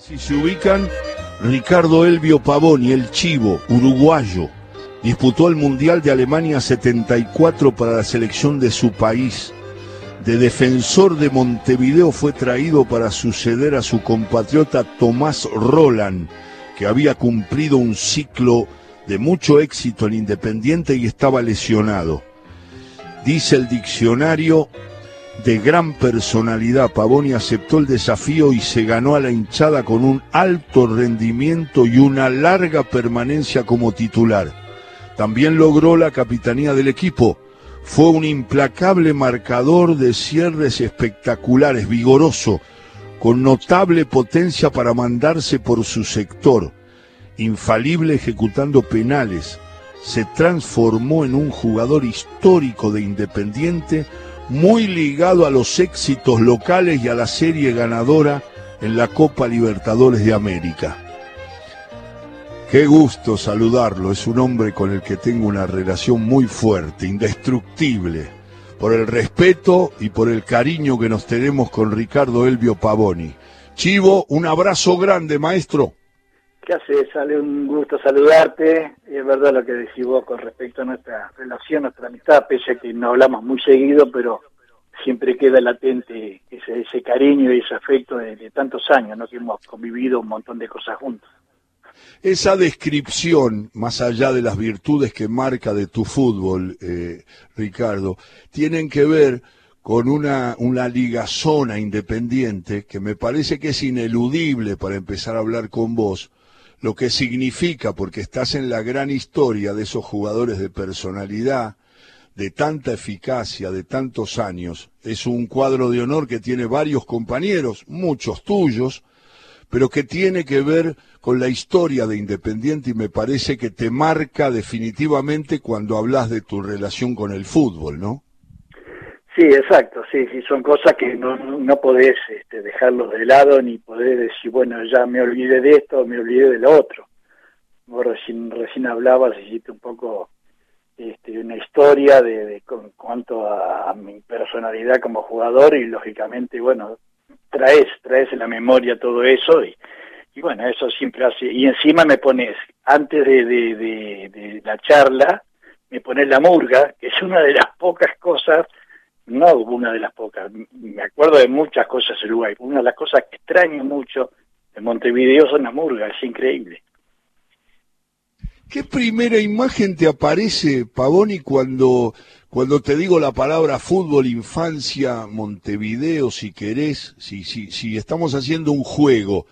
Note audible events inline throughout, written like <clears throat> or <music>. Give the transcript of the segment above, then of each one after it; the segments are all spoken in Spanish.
Si se ubican, Ricardo Elvio Pavoni, el chivo, uruguayo, disputó el Mundial de Alemania 74 para la selección de su país. De defensor de Montevideo fue traído para suceder a su compatriota Tomás Roland, que había cumplido un ciclo de mucho éxito en Independiente y estaba lesionado. Dice el diccionario, de gran personalidad, Pavoni aceptó el desafío y se ganó a la hinchada con un alto rendimiento y una larga permanencia como titular. También logró la capitanía del equipo. Fue un implacable marcador de cierres espectaculares, vigoroso, con notable potencia para mandarse por su sector, infalible ejecutando penales. Se transformó en un jugador histórico de Independiente, muy ligado a los éxitos locales y a la serie ganadora en la Copa Libertadores de América. Qué gusto saludarlo, es un hombre con el que tengo una relación muy fuerte, indestructible, por el respeto y por el cariño que nos tenemos con Ricardo Elvio Pavoni. Chivo, un abrazo grande, maestro. ¿Qué haces? Sale un gusto saludarte. Y es verdad lo que decís vos con respecto a nuestra relación, nuestra amistad, pese a que no hablamos muy seguido, pero siempre queda latente ese, ese cariño y ese afecto de, tantos años, ¿no? Que hemos convivido un montón de cosas juntos. Esa descripción, más allá de las virtudes que marca de tu fútbol, eh, Ricardo, tienen que ver con una, una ligazona independiente que me parece que es ineludible para empezar a hablar con vos, lo que significa, porque estás en la gran historia de esos jugadores de personalidad, de tanta eficacia, de tantos años. Es un cuadro de honor que tiene varios compañeros, muchos tuyos, pero que tiene que ver con la historia de Independiente y me parece que te marca definitivamente cuando hablas de tu relación con el fútbol, ¿no? Sí, exacto, sí, sí, son cosas que no, no podés este, dejarlos de lado ni poder decir, bueno, ya me olvidé de esto, me olvidé de lo otro. Vos recién, recién hablabas, hiciste un poco este, una historia de, con cuanto a, mi personalidad como jugador y lógicamente, bueno, traes, traes en la memoria todo eso y, y bueno, eso siempre hace, y encima me pones, antes de, de, de la charla, me pones la murga, que es una de las pocas cosas no una de las pocas, me acuerdo de muchas cosas en Uruguay, una de las cosas que extraño mucho de Montevideo son las murgas, es increíble. ¿Qué primera imagen te aparece, Pavoni, cuando, cuando te digo la palabra fútbol, infancia, Montevideo, si querés, si, si, si estamos haciendo un juego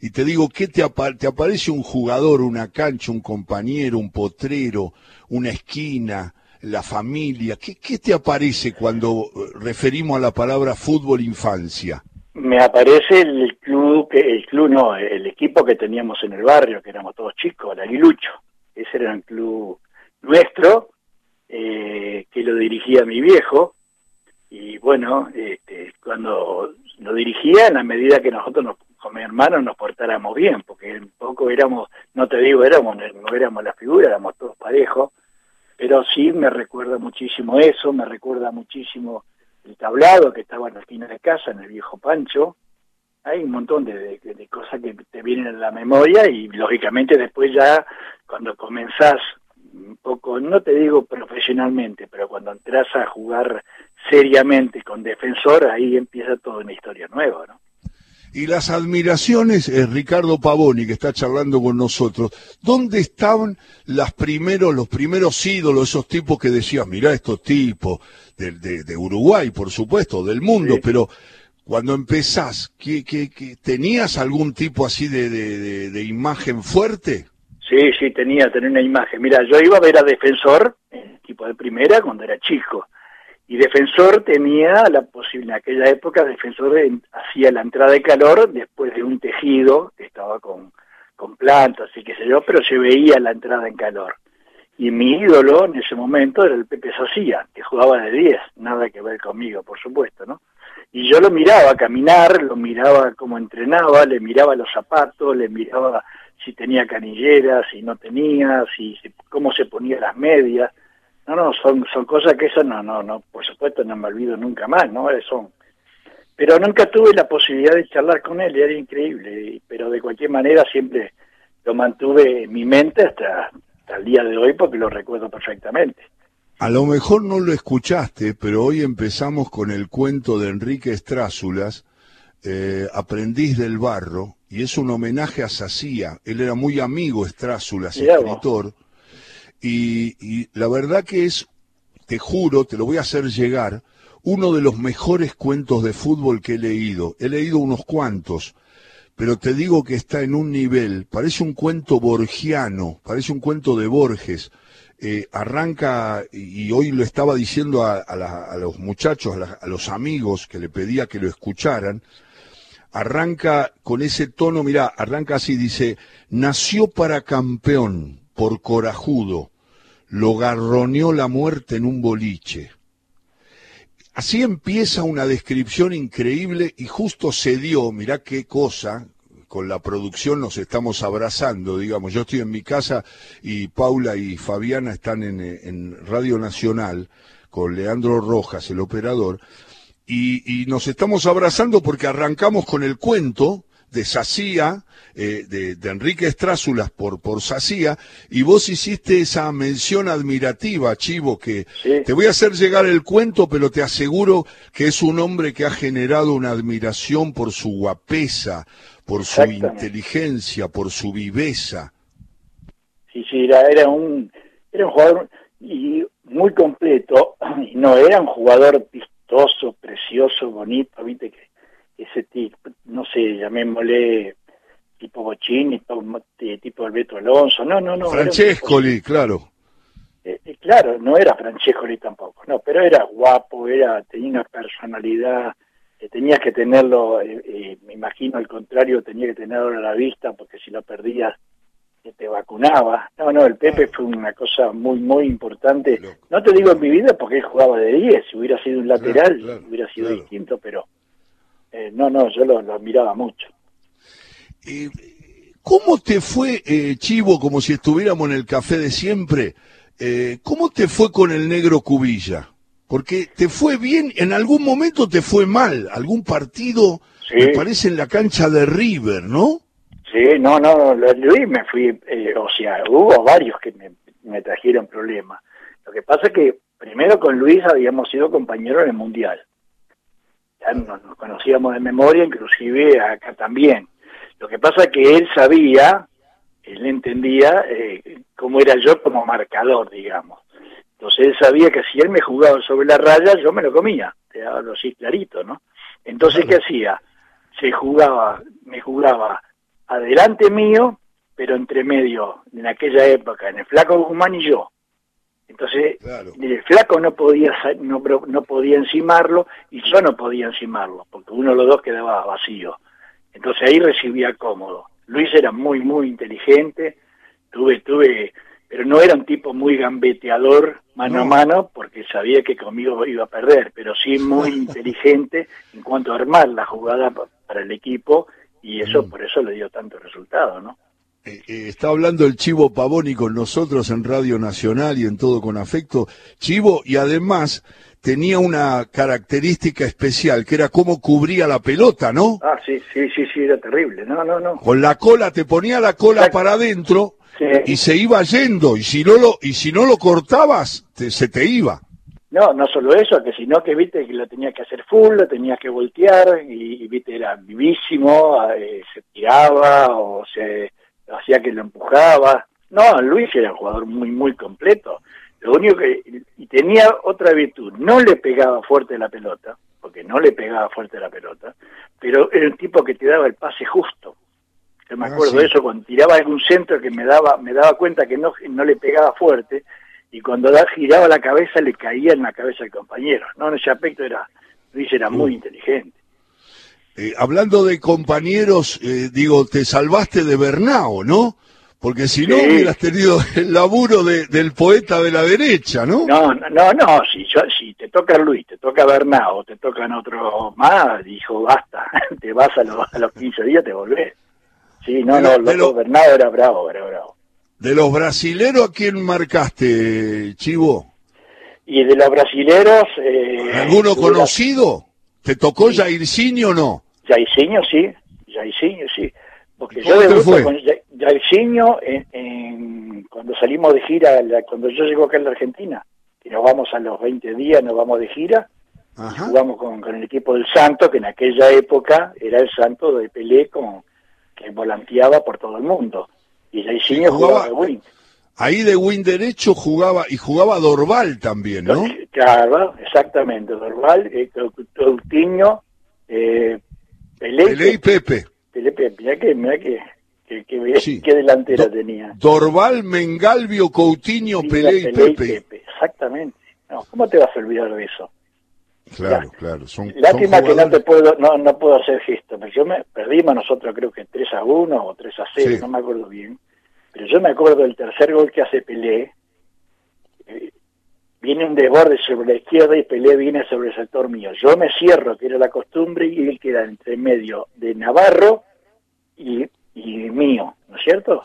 y te digo, ¿qué te, te aparece un jugador, una cancha, un compañero, un potrero, una esquina, la familia? ¿Qué, ¿Qué te aparece cuando eh, referimos a la palabra fútbol infancia? Me aparece el club, el club no, el equipo que teníamos en el barrio, que éramos todos chicos, el Aguilucho. Ese era un club nuestro, eh, que lo dirigía mi viejo. Y bueno, este, cuando lo dirigía, en la medida que nosotros nos, con mi hermano nos portáramos bien, porque un poco éramos, no te digo éramos, no éramos la figura, éramos todos parejos, pero sí me recuerda muchísimo eso, me recuerda muchísimo el tablado que estaba en la esquina de casa, en el viejo Pancho. Hay un montón de, cosas que te vienen en la memoria y lógicamente después ya cuando comenzás un poco, no te digo profesionalmente, pero cuando entras a jugar seriamente con defensor, ahí empieza toda una historia nueva, ¿no? Y las admiraciones, es Ricardo Pavoni, que está charlando con nosotros, ¿dónde estaban las primeros, los primeros ídolos, esos tipos que decían, mirá estos tipos, de, de, Uruguay, por supuesto, del mundo, pero cuando empezás, ¿qué, qué, tenías algún tipo así de, de, de, imagen fuerte? Sí, sí, tenía, tenía una imagen. Mira, yo iba a ver a Defensor, equipo de primera, cuando era chico y Defensor tenía la posibilidad, en aquella época Defensor hacía la entrada de calor después de un tejido que estaba con, con plantas y qué sé yo, pero se veía la entrada en calor. Y mi ídolo en ese momento era el Pepe Socía, que jugaba de 10, nada que ver conmigo, por supuesto, ¿no? Y yo lo miraba caminar, lo miraba cómo entrenaba, le miraba los zapatos, le miraba si tenía canilleras, si no tenía, si cómo se ponía las medias, no, no, son, son cosas que eso no, no, no, por supuesto no me olvido nunca más, ¿no? Son, pero nunca tuve la posibilidad de charlar con él, era increíble, pero de cualquier manera siempre lo mantuve en mi mente hasta, hasta el día de hoy porque lo recuerdo perfectamente. A lo mejor no lo escuchaste, pero hoy empezamos con el cuento de Enrique Estrázulas, eh, Aprendiz del Barro, y es un homenaje a Sacía. Él era muy amigo Estrázulas, escritor, y, la verdad que es, te juro, te lo voy a hacer llegar, uno de los mejores cuentos de fútbol que he leído. He leído unos cuantos, pero te digo que está en un nivel, parece un cuento borgiano, parece un cuento de Borges. Eh, arranca, y hoy lo estaba diciendo a, los muchachos, a, los amigos que le pedía que lo escucharan, arranca con ese tono, mira, arranca así, dice, nació para campeón, por corajudo, lo garroneó la muerte en un boliche. Así empieza una descripción increíble y justo se dio, mirá qué cosa, con la producción nos estamos abrazando, digamos, yo estoy en mi casa y Paula y Fabiana están en, Radio Nacional con Leandro Rojas, el operador, y, y nos estamos abrazando porque arrancamos con el cuento de Sacía, eh, de, Enrique Estrázulas por, por Sacía, y vos hiciste esa mención admirativa, Chivo, que te voy a hacer llegar el cuento, pero te aseguro que es un hombre que ha generado una admiración por su guapesa, por su inteligencia, por su viveza. Sí, sí, era, era, un, era un jugador y muy completo, <clears throat> y no era un jugador vistoso, precioso, bonito, viste que ese tipo, no sé, llamémosle tipo Bochini, tipo, Alberto Alonso, no, no, no. Francescoli, claro. Eh, eh, claro, no era Francescoli tampoco, no, pero era guapo, era tenía una personalidad, eh, tenías que tenerlo, me imagino al contrario, tenía que tenerlo a la vista porque si lo perdías te vacunaba. No, no, el Pepe fue una cosa muy, muy importante. No te digo en mi vida porque él jugaba de 10, si hubiera sido un lateral hubiera sido distinto, pero eh, no, no, yo lo, admiraba mucho. Eh, ¿Cómo te fue, eh, Chivo, como si estuviéramos en el café de siempre? ¿Cómo te fue con el negro Cubilla? Porque te fue bien, en algún momento te fue mal, algún partido, me parece en la cancha de River, ¿no? Sí, no, no, Luis me fui, o sea, hubo varios que me, me trajeron problemas. Lo que pasa es que primero con Luis habíamos sido compañeros en el Mundial ya nos, conocíamos de memoria, inclusive acá también. Lo que pasa es que él sabía, él entendía eh, cómo era yo como marcador, digamos. Entonces él sabía que si él me jugaba sobre la raya, yo me lo comía, te daba así clarito, ¿no? Entonces, ¿qué hacía? Se jugaba, me jugaba adelante mío, pero entre medio, en aquella época, en el Flaco Guzmán y yo. Entonces, el flaco no podía, no, no podía encimarlo y yo no podía encimarlo, porque uno de los dos quedaba vacío. Entonces ahí recibía cómodo. Luis era muy, muy inteligente, tuve, tuve, pero no era un tipo muy gambeteador mano a mano, porque sabía que conmigo iba a perder, pero sí <laughs> muy inteligente en cuanto a armar la jugada para el equipo, y eso mm. por eso le dio tanto resultado, ¿no? Eh, eh, está hablando el Chivo Pavoni con nosotros en Radio Nacional y en todo con afecto. Chivo, y además tenía una característica especial, que era cómo cubría la pelota, ¿no? Ah, sí, sí, sí, sí, era terrible. No, no, no. Con la cola, te ponía la cola para adentro y se iba yendo, y si no lo, y si no lo cortabas, se te iba. No, no solo eso, que sino que viste que lo tenía que hacer full, lo tenía que voltear, y, viste, era vivísimo, eh, se tiraba o se hacía que lo empujaba. No, Luis era un jugador muy, muy completo. Lo único que. Y tenía otra virtud, no le pegaba fuerte la pelota, porque no le pegaba fuerte la pelota, pero era un tipo que te daba el pase justo. Yo me ah, acuerdo de eso cuando tiraba algún centro que me daba, me daba cuenta que no, no le pegaba fuerte, y cuando da, giraba la cabeza le caía en la cabeza al compañero. No, en ese aspecto era, Luis era muy inteligente. Eh, hablando de compañeros, eh, digo, te salvaste de Bernao, ¿no? Porque si no hubieras tenido <laughs> el laburo del poeta de la derecha, ¿no? No, no, no, si, si te toca Luis, te toca Bernao, te tocan otro más, dijo, basta, <laughs> te vas a, los, a los 15 días, te volvés. Sí, no, no, lo, Bernao era bravo, era bravo. ¿De los brasileros a quién marcaste, Chivo? Y de los brasileros... Eh, ¿Alguno conocido? ¿Te tocó Jairzinho o no? Jairzinho sí, Jairzinho sí. Porque yo debuto con Jairzinho en, cuando salimos de gira, cuando yo llego acá en la Argentina, que nos vamos a los 20 días, nos vamos de gira, jugamos con, el equipo del Santo, que en aquella época era el Santo de Pelé, con, que volanteaba por todo el mundo. Y Jairzinho jugaba, de win. Ahí de win derecho jugaba, y jugaba Dorval también, ¿no? Claro, exactamente, Dorval, eh, Coutinho, eh, Pelé, y Pepe. Pelé, Pepe, mira que, mira que, que, delantera tenía. Dorval, Mengalvio, Coutinho, Pelé, y, Pepe. Exactamente. No, ¿Cómo te vas a olvidar de eso? Claro, claro. Son, Lástima que no te puedo, no, no puedo hacer gesto. Pero yo me perdimos nosotros creo que 3 a 1 o 3 a 0, no me acuerdo bien. Pero yo me acuerdo del tercer gol que hace Pelé. Viene un desborde sobre la izquierda y Pelé viene sobre el sector mío. Yo me cierro, que era la costumbre, y él queda entre medio de Navarro y, mío, ¿no es cierto?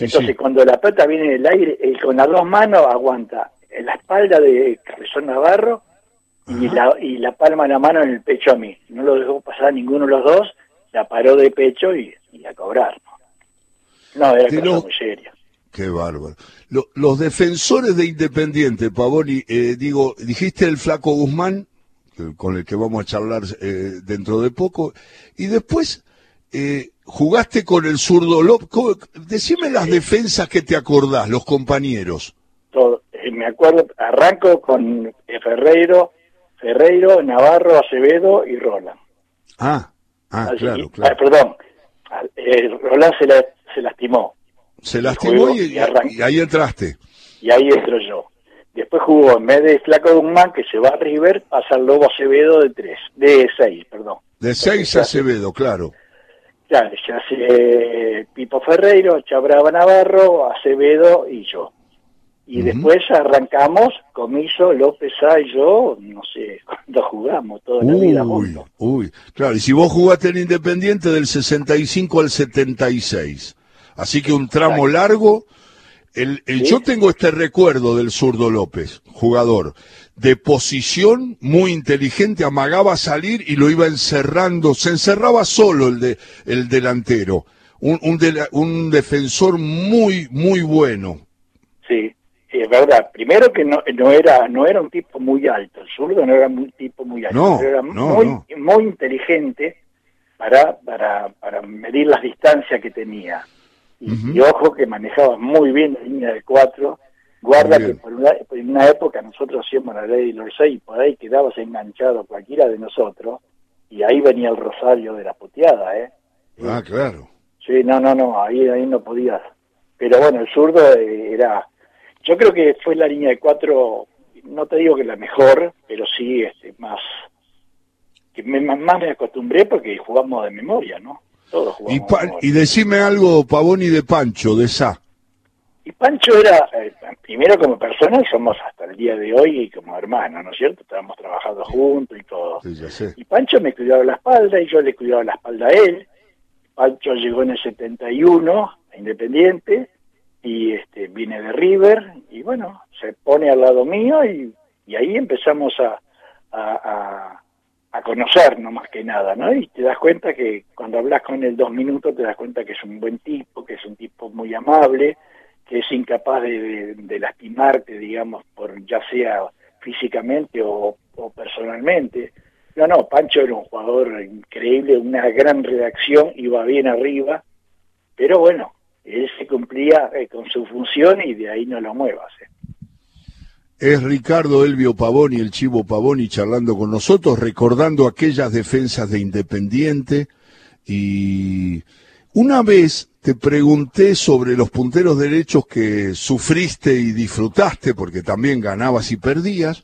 Entonces, cuando la pelota viene en el aire, él con las dos manos aguanta en la espalda de Cabezón Navarro y la, y la palma de la mano en el pecho a mí. No lo dejó pasar a ninguno de los dos, la paró de pecho y, a cobrar. No, era cosa muy seria. Qué bárbaro. los defensores de Independiente, Pavoni, eh, digo, dijiste el flaco Guzmán, con el que vamos a charlar eh, dentro de poco, y después eh, jugaste con el zurdo López. Decime las defensas que te acordás, los compañeros. Todo, me acuerdo, arranco con Ferreiro, Ferreiro, Navarro, Acevedo y Roland. Ah, ah claro, claro. Ah, perdón, Roland se, se lastimó se lastimó y, ahí entraste. Y ahí entro yo. Después jugó, en vez de Flaco Guzmán, que se va a River, pasa el Lobo Acevedo de tres, de seis, perdón. De seis Acevedo, claro. Claro, ya hace Pipo Ferreiro, Chabraba Navarro, Acevedo y yo. Y después arrancamos, Comiso, López A y yo, no sé <laughs> cuándo jugamos, toda la vida juntos. Uy, claro, y si vos jugaste en Independiente del 65 al 76. Así que un tramo largo. El, Yo tengo este recuerdo del zurdo López, jugador, de posición muy inteligente, amagaba salir y lo iba encerrando, se encerraba solo el, de, el delantero, un, un, un defensor muy, muy bueno. Sí, es verdad. Primero que no, no, era, no era un tipo muy alto, el zurdo no era un tipo muy alto, era muy, muy inteligente para, para, para medir las distancias que tenía. Y, ojo que manejaba muy bien la línea de cuatro. Guarda que por una, en una época nosotros hacíamos la ley de los seis, por ahí quedabas enganchado cualquiera de nosotros, y ahí venía el rosario de la puteada, ¿eh? Ah, claro. Sí, no, no, no, ahí, ahí no podías. Pero bueno, el zurdo eh, era, yo creo que fue la línea de cuatro, no te digo que la mejor, pero sí este, más, que más me acostumbré porque jugamos de memoria, ¿no? Y, y decime algo, Pavoni, de Pancho, de Sa. Y Pancho era, eh, primero como persona, y somos hasta el día de hoy como hermanos, ¿no es cierto? Estábamos trabajando juntos y todo. Y Pancho me cuidaba la espalda y yo le cuidaba la espalda a él. Pancho llegó en el 71 a Independiente y este viene de River y bueno, se pone al lado mío y, y ahí empezamos a, a a conocernos más que nada, ¿no? Y te das cuenta que cuando hablas con él dos minutos te das cuenta que es un buen tipo, que es un tipo muy amable, que es incapaz de, lastimarte, digamos, por ya sea físicamente o, personalmente. No, no, Pancho era un jugador increíble, una gran redacción, iba bien arriba, pero bueno, él se cumplía eh, con su función y de ahí no lo muevas. ¿eh? Es Ricardo Elvio Pavoni, el Chivo Pavoni, charlando con nosotros, recordando aquellas defensas de Independiente. Y una vez te pregunté sobre los punteros derechos que sufriste y disfrutaste, porque también ganabas y perdías,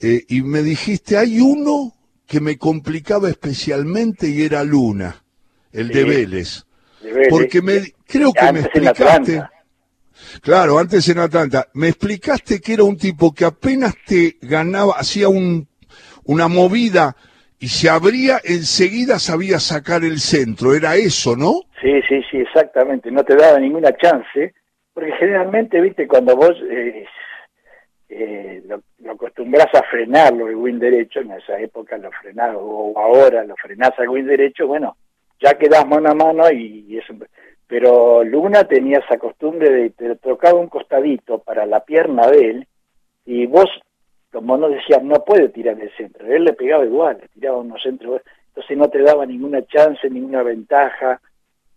eh, y me dijiste, hay uno que me complicaba especialmente y era Luna, el de Vélez. Porque me, creo que me explicaste. Claro, antes en Atlanta. Me explicaste que era un tipo que apenas te ganaba, hacía un, una movida y se abría, enseguida sabía sacar el centro. Era eso, ¿no? Sí, sí, sí, exactamente. No te daba ninguna chance, porque generalmente, viste, cuando vos eh, eh, lo, acostumbras a frenarlo el win derecho, en esa época lo frenaba, o ahora lo frenás al win derecho, bueno, ya quedás mano a mano y, eso. Pero Luna tenía esa costumbre de te tocaba un costadito para la pierna de él y vos, como no decías, no puede tirar el centro, él le pegaba igual, le tiraba unos centros, entonces no te daba ninguna chance, ninguna ventaja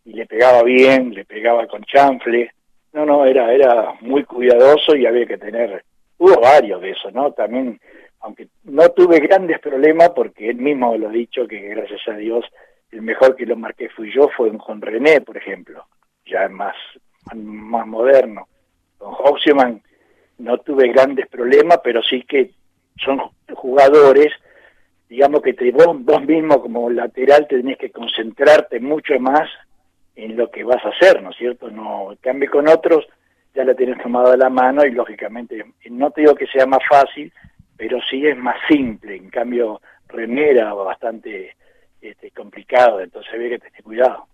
y le pegaba bien, le pegaba con chanfle. No, no, era, era muy cuidadoso y había que tener, hubo varios de esos, ¿no? También, aunque no tuve grandes problemas porque él mismo lo ha dicho que gracias a Dios el mejor que lo marqué fui yo, fue con René, por ejemplo, ya más, más moderno. Con Hoxieman no tuve grandes problemas, pero sí que son jugadores, digamos que te, vos, vos mismo como lateral tenés que concentrarte mucho más en lo que vas a hacer, ¿no es cierto? No, en cambio con otros ya la tienes tomada la mano y lógicamente, no te digo que sea más fácil, pero sí es más simple, en cambio René era bastante este, complicado, entonces había que tener cuidado.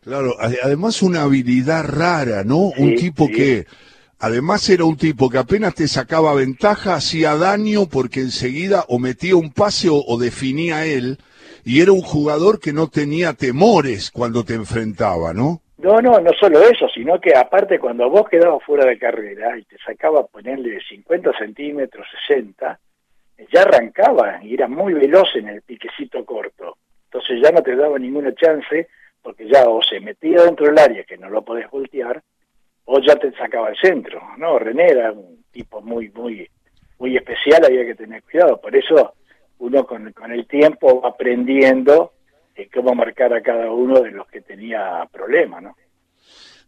Claro, además una habilidad rara, ¿no? un tipo que, además era un tipo que apenas te sacaba ventaja, hacía daño porque enseguida o metía un pase o definía él, y era un jugador que no tenía temores cuando te enfrentaba, ¿no? No, no, no solo eso, sino que aparte cuando vos quedabas fuera de carrera y te sacaba ponerle 50 centímetros, 60, ya arrancaba y era muy veloz en el piquecito corto. Entonces ya no te daba ninguna chance porque ya o se metía dentro del área que no lo podés voltear o ya te sacaba el centro. No, René era un tipo muy, muy, muy especial, había que tener cuidado. Por eso uno con, con el tiempo va aprendiendo eh, cómo marcar a cada uno de los que tenía problemas, ¿no?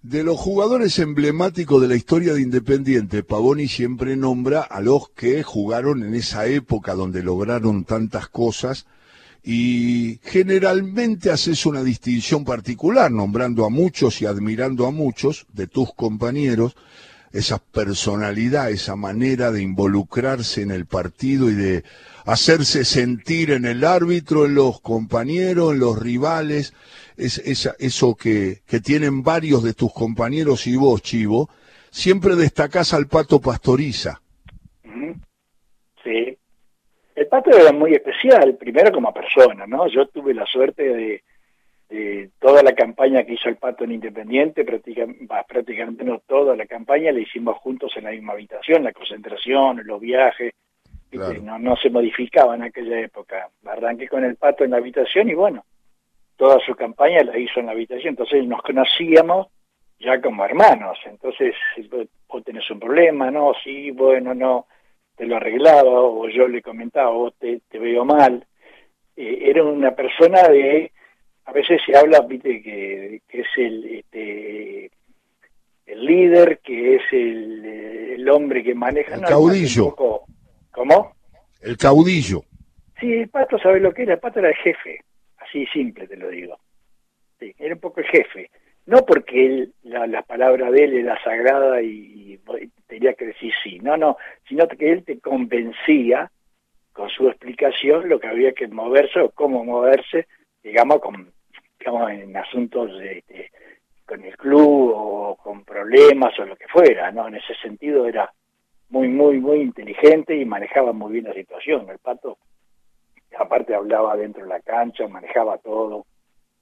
De los jugadores emblemáticos de la historia de Independiente, Pavoni siempre nombra a los que jugaron en esa época donde lograron tantas cosas y generalmente haces una distinción particular, nombrando a muchos y admirando a muchos de tus compañeros, esa personalidad, esa manera de involucrarse en el partido y de hacerse sentir en el árbitro, en los compañeros, en los rivales, es, eso que, que tienen varios de tus compañeros y vos, Chivo, siempre destacás al Pato Pastoriza. Sí. El Pato era muy especial, primero como persona, ¿no? Yo tuve la suerte de, de toda la campaña que hizo el Pato en Independiente, prácticamente, prácticamente no toda la campaña, la hicimos juntos en la misma habitación, la concentración, los viajes, no, no se modificaba en aquella época. Arranqué con el Pato en la habitación y bueno, toda su campaña la hizo en la habitación, entonces nos conocíamos ya como hermanos, entonces vos tenés un problema, no, sí, bueno, no, te lo arreglaba, o yo le comentaba, vos te, te veo mal. Eh, era una persona de a veces se habla, viste, que, es el, este, el líder, que es el, hombre que maneja... El caudillo. ¿Cómo? El caudillo. Sí, el pato, ¿sabes lo que era? El pato era el jefe, así simple te lo digo. Sí, era un poco el jefe. No porque él, la, palabra de él era sagrada y, tenía que decir sí, no, no, sino que él te convencía con su explicación lo que había que moverse o cómo moverse, digamos, con, en asuntos de, con el club o con problemas o lo que fuera, ¿no? En ese sentido era muy, muy, muy inteligente y manejaba muy bien la situación. El Pato, aparte hablaba dentro de la cancha, manejaba todo.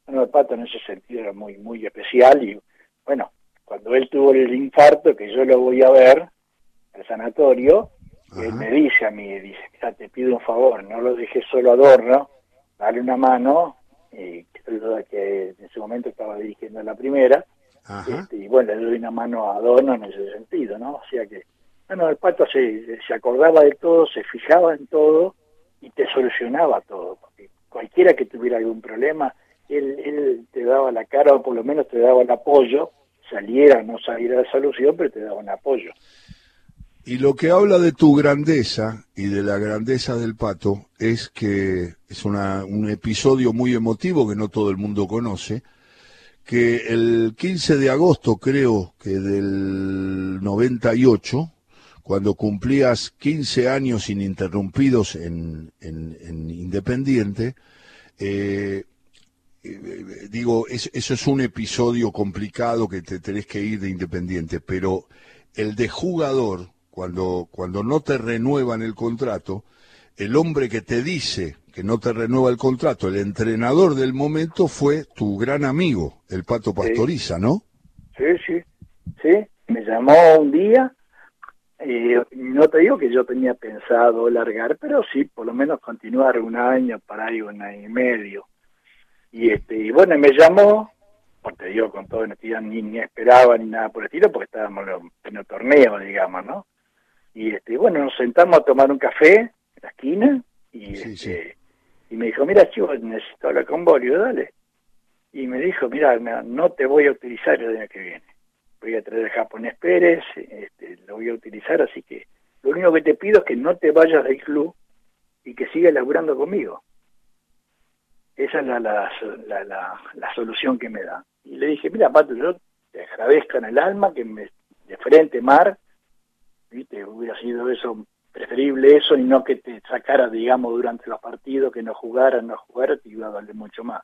Bueno, el Pato en ese sentido era muy, muy especial y bueno, cuando él tuvo el infarto, que yo lo voy a ver, al sanatorio, él me dice a mí, dice, mira, te pido un favor, no lo dejes solo adorno, dale una mano y que en ese momento estaba dirigiendo la primera, este, y bueno, le doy una mano a Dono en ese sentido, ¿no? O sea que, bueno, el pato se, se acordaba de todo, se fijaba en todo y te solucionaba todo, porque cualquiera que tuviera algún problema, él, él te daba la cara o por lo menos te daba el apoyo, saliera o no saliera la solución, pero te daba un apoyo. Y lo que habla de tu grandeza y de la grandeza del pato es que es una, un episodio muy emotivo que no todo el mundo conoce, que el 15 de agosto creo que del 98, cuando cumplías 15 años ininterrumpidos en, en, Independiente, eh, eh, digo, eso es un episodio complicado que te tenés que ir de Independiente, pero el de jugador cuando, cuando no te renuevan el contrato, el hombre que te dice que no te renueva el contrato, el entrenador del momento fue tu gran amigo, el Pato Pastoriza, ¿no? Sí, sí, sí, me llamó un día, y no te digo que yo tenía pensado largar, pero sí, por lo menos continuar un año, para ahí un año y medio. Y este y bueno, me llamó, porque digo con todo, no ni, ni esperaba ni nada por el estilo, porque estábamos en el torneo, digamos, ¿no? Y este bueno, nos sentamos a tomar un café en la esquina y este, y me dijo, mira, chico, necesito hablar con Borio, dale. Y me dijo, mira, no te voy a utilizar el año que viene. Voy a traer el japonés Pérez, este, lo voy a utilizar, así que lo único que te pido es que no te vayas del club y que sigas laburando conmigo. Esa es la, la, la, la, solución que me da. Y le dije, mira, Pato, yo te agradezco en el alma que me de frente, mar, ¿viste? hubiera sido eso preferible eso y no que te sacara, digamos, durante los partidos, que no jugara, no jugara, te iba a darle mucho más.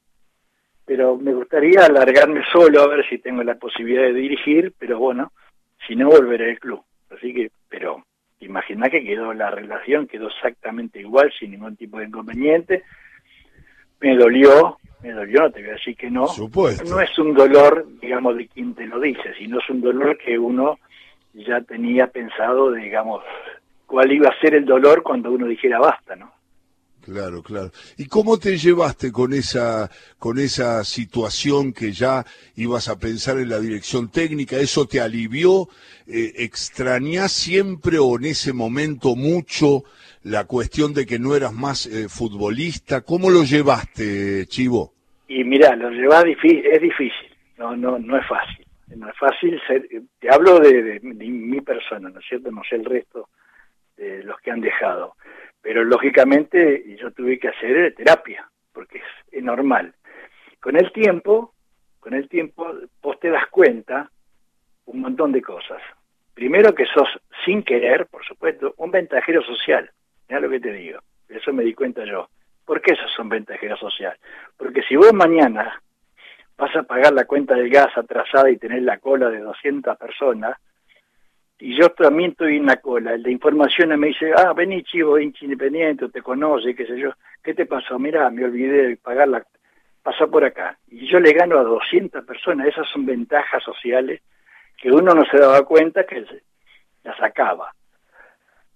Pero me gustaría alargarme solo a ver si tengo la posibilidad de dirigir, pero bueno, si no volveré al club. Así que, pero imagina que quedó la relación, quedó exactamente igual, sin ningún tipo de inconveniente. Me dolió, me dolió, no te voy a decir que no. No es un dolor, digamos, de quien te lo dice, sino es un dolor que uno ya tenía pensado, digamos, cuál iba a ser el dolor cuando uno dijera basta, ¿no? Claro, claro. ¿Y cómo te llevaste con esa, con esa situación que ya ibas a pensar en la dirección técnica? ¿Eso te alivió? Eh, ¿Extrañás siempre o en ese momento mucho la cuestión de que no eras más eh, futbolista? ¿Cómo lo llevaste, Chivo? Y mira, lo llevas es difícil, no, no, no es fácil. No es fácil, ser, te hablo de, de mi persona, ¿no es cierto? No sé el resto los que han dejado. Pero lógicamente yo tuve que hacer terapia, porque es, normal. Con el tiempo, con el tiempo, vos te das cuenta un montón de cosas. Primero que sos, sin querer, por supuesto, un ventajero social. Mira lo que te digo. Eso me di cuenta yo. ¿Por qué sos un ventajero social? Porque si vos mañana vas a pagar la cuenta del gas atrasada y tener la cola de 200 personas, y yo también estoy en la cola. El de información me dice, ah, vení chivo, independiente, te conoce, qué sé yo. ¿Qué te pasó? Mirá, me olvidé de pagar la... Pasa por acá. Y yo le gano a 200 personas. Esas son ventajas sociales que uno no se daba cuenta que las sacaba.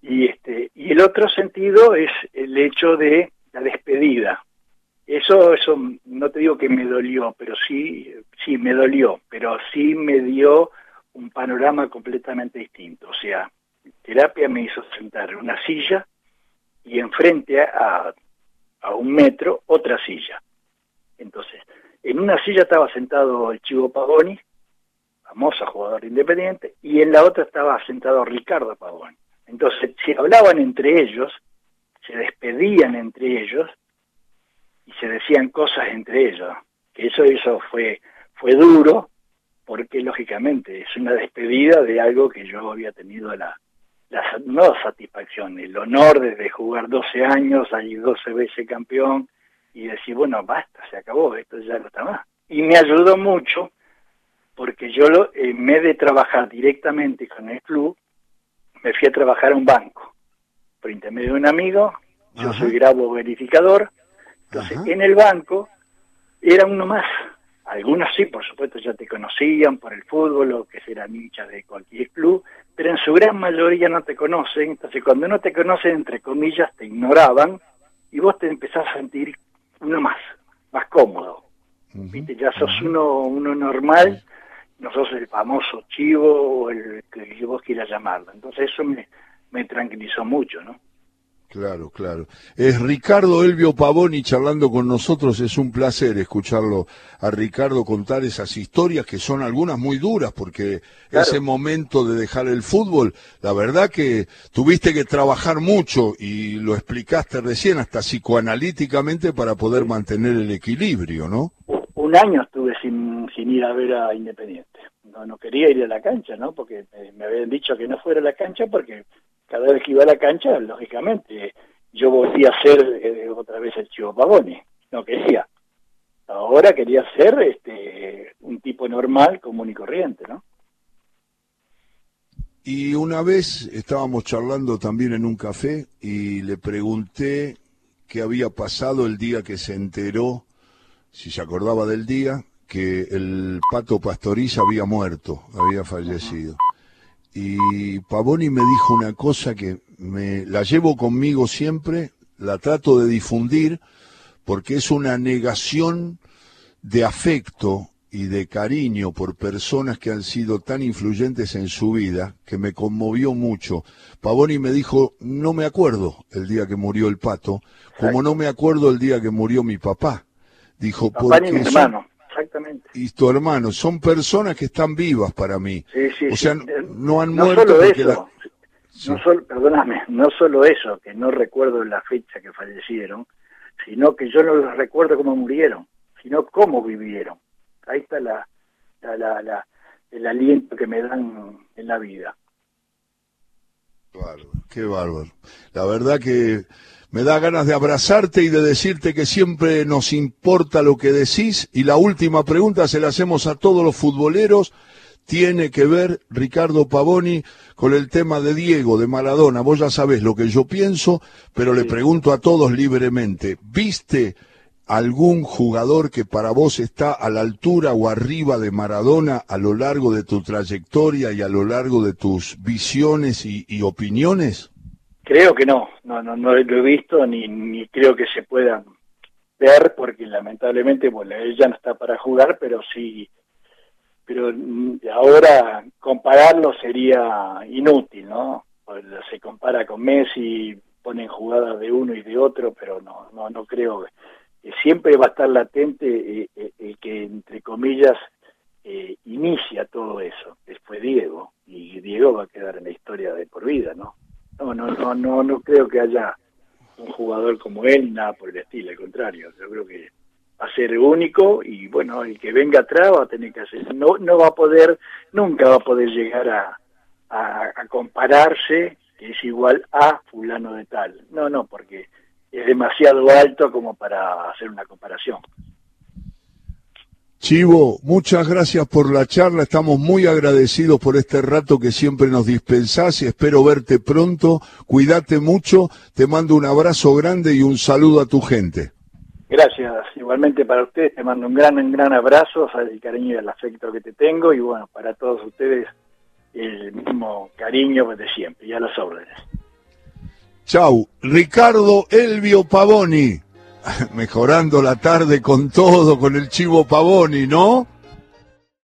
Y, este, y el otro sentido es el hecho de la despedida. Eso, eso no te digo que me dolió, pero sí, sí me dolió, pero sí me dio un panorama completamente distinto. O sea, terapia me hizo sentar en una silla y enfrente a, a un metro otra silla. Entonces, en una silla estaba sentado el Chivo Pagoni, famoso jugador independiente, y en la otra estaba sentado Ricardo Pagoni. Entonces, si hablaban entre ellos, se despedían entre ellos y se decían cosas entre ellos. Que eso, eso fue, fue duro, porque lógicamente es una despedida de algo que yo había tenido la, la no satisfacción, el honor de, jugar 12 años, salir 12 veces campeón y decir, bueno, basta, se acabó, esto ya no está más. Y me ayudó mucho porque yo lo, en vez de trabajar directamente con el club, me fui a trabajar a un banco. Por intermedio de un amigo, yo soy grabo verificador, entonces en el banco era uno más, algunos sí, por supuesto, ya te conocían por el fútbol o que eran hinchas de cualquier club, pero en su gran mayoría no te conocen. Entonces, cuando no te conocen, entre comillas, te ignoraban y vos te empezás a sentir uno más, más cómodo. ¿Viste? Ya sos uno, uno normal, no sos el famoso chivo o el que vos quieras llamarlo. Entonces, eso me, me tranquilizó mucho, ¿no? Claro, claro. Es Ricardo Elvio Pavoni charlando con nosotros. Es un placer escucharlo a Ricardo contar esas historias que son algunas muy duras porque ese momento de dejar el fútbol, la verdad que tuviste que trabajar mucho y lo explicaste recién hasta psicoanalíticamente para poder mantener el equilibrio, ¿no? Un año estuve sin, sin ir a ver a Independiente. No, no quería ir a la cancha, ¿no? Porque me habían dicho que no fuera a la cancha porque cada vez que iba a la cancha, lógicamente, yo volví a ser eh, otra vez el Chivo Pavoni, no quería. Ahora quería ser este, un tipo normal, común y corriente, ¿no? Y una vez estábamos charlando también en un café y le pregunté qué había pasado el día que se enteró, si se acordaba del día, que el pato pastoriza había muerto, había fallecido. Y Pavoni me dijo una cosa que me la llevo conmigo siempre, la trato de difundir, porque es una negación de afecto y de cariño por personas que han sido tan influyentes en su vida que me conmovió mucho. Pavoni me dijo, no me acuerdo el día que murió el pato, como no me acuerdo el día que murió mi papá. Dijo, papá porque hermano, exactamente. Y tu hermano, son personas que están vivas para mí. Sí, sí, o sea, no han no muerto solo eso, no solo, perdóname, no solo eso, que no recuerdo la fecha que fallecieron, sino que yo no los recuerdo cómo murieron, sino cómo vivieron ahí está la, la, la, el aliento que me dan en la vida. Bárbaro, qué bárbaro. La verdad que me da ganas de abrazarte y de decirte que siempre nos importa lo que decís. Y la última pregunta se la hacemos a todos los futboleros. Tiene que ver, Ricardo Pavoni, con el tema de Diego, de Maradona. Vos ya sabés lo que yo pienso, pero le pregunto a todos libremente. ¿Viste algún jugador que para vos está a la altura o arriba de Maradona a lo largo de tu trayectoria y a lo largo de tus visiones y, opiniones? Creo que no, no, no, no lo he visto ni, ni creo que se pueda ver porque lamentablemente bueno, él ya no está para jugar, pero sí, pero ahora compararlo sería inútil, ¿no? Se compara con Messi, ponen jugadas de uno y de otro, pero no, no, no creo siempre va a estar latente eh, eh, el que, entre comillas, eh, inicia todo eso, después Diego, y Diego va a quedar en la historia de por vida, ¿no? No, no, no, no, no creo que haya un jugador como él, nada por el estilo, al contrario, yo creo que va a ser único y bueno, el que venga atrás va a tener que hacer, no, no va a poder, nunca va a poder llegar a, a, a compararse que es igual a fulano de tal, no, no, porque es demasiado alto como para hacer una comparación. Chivo, muchas gracias por la charla, estamos muy agradecidos por este rato que siempre nos dispensás y espero verte pronto, cuídate mucho, te mando un abrazo grande y un saludo a tu gente. Gracias, igualmente para ustedes te mando un gran, un gran abrazo, el cariño y el afecto que te tengo y bueno, para todos ustedes el mismo cariño de siempre y a las órdenes. Chau, Ricardo Elvio Pavoni. <laughs> Mejorando la tarde con todo, con el chivo Pavoni, ¿no?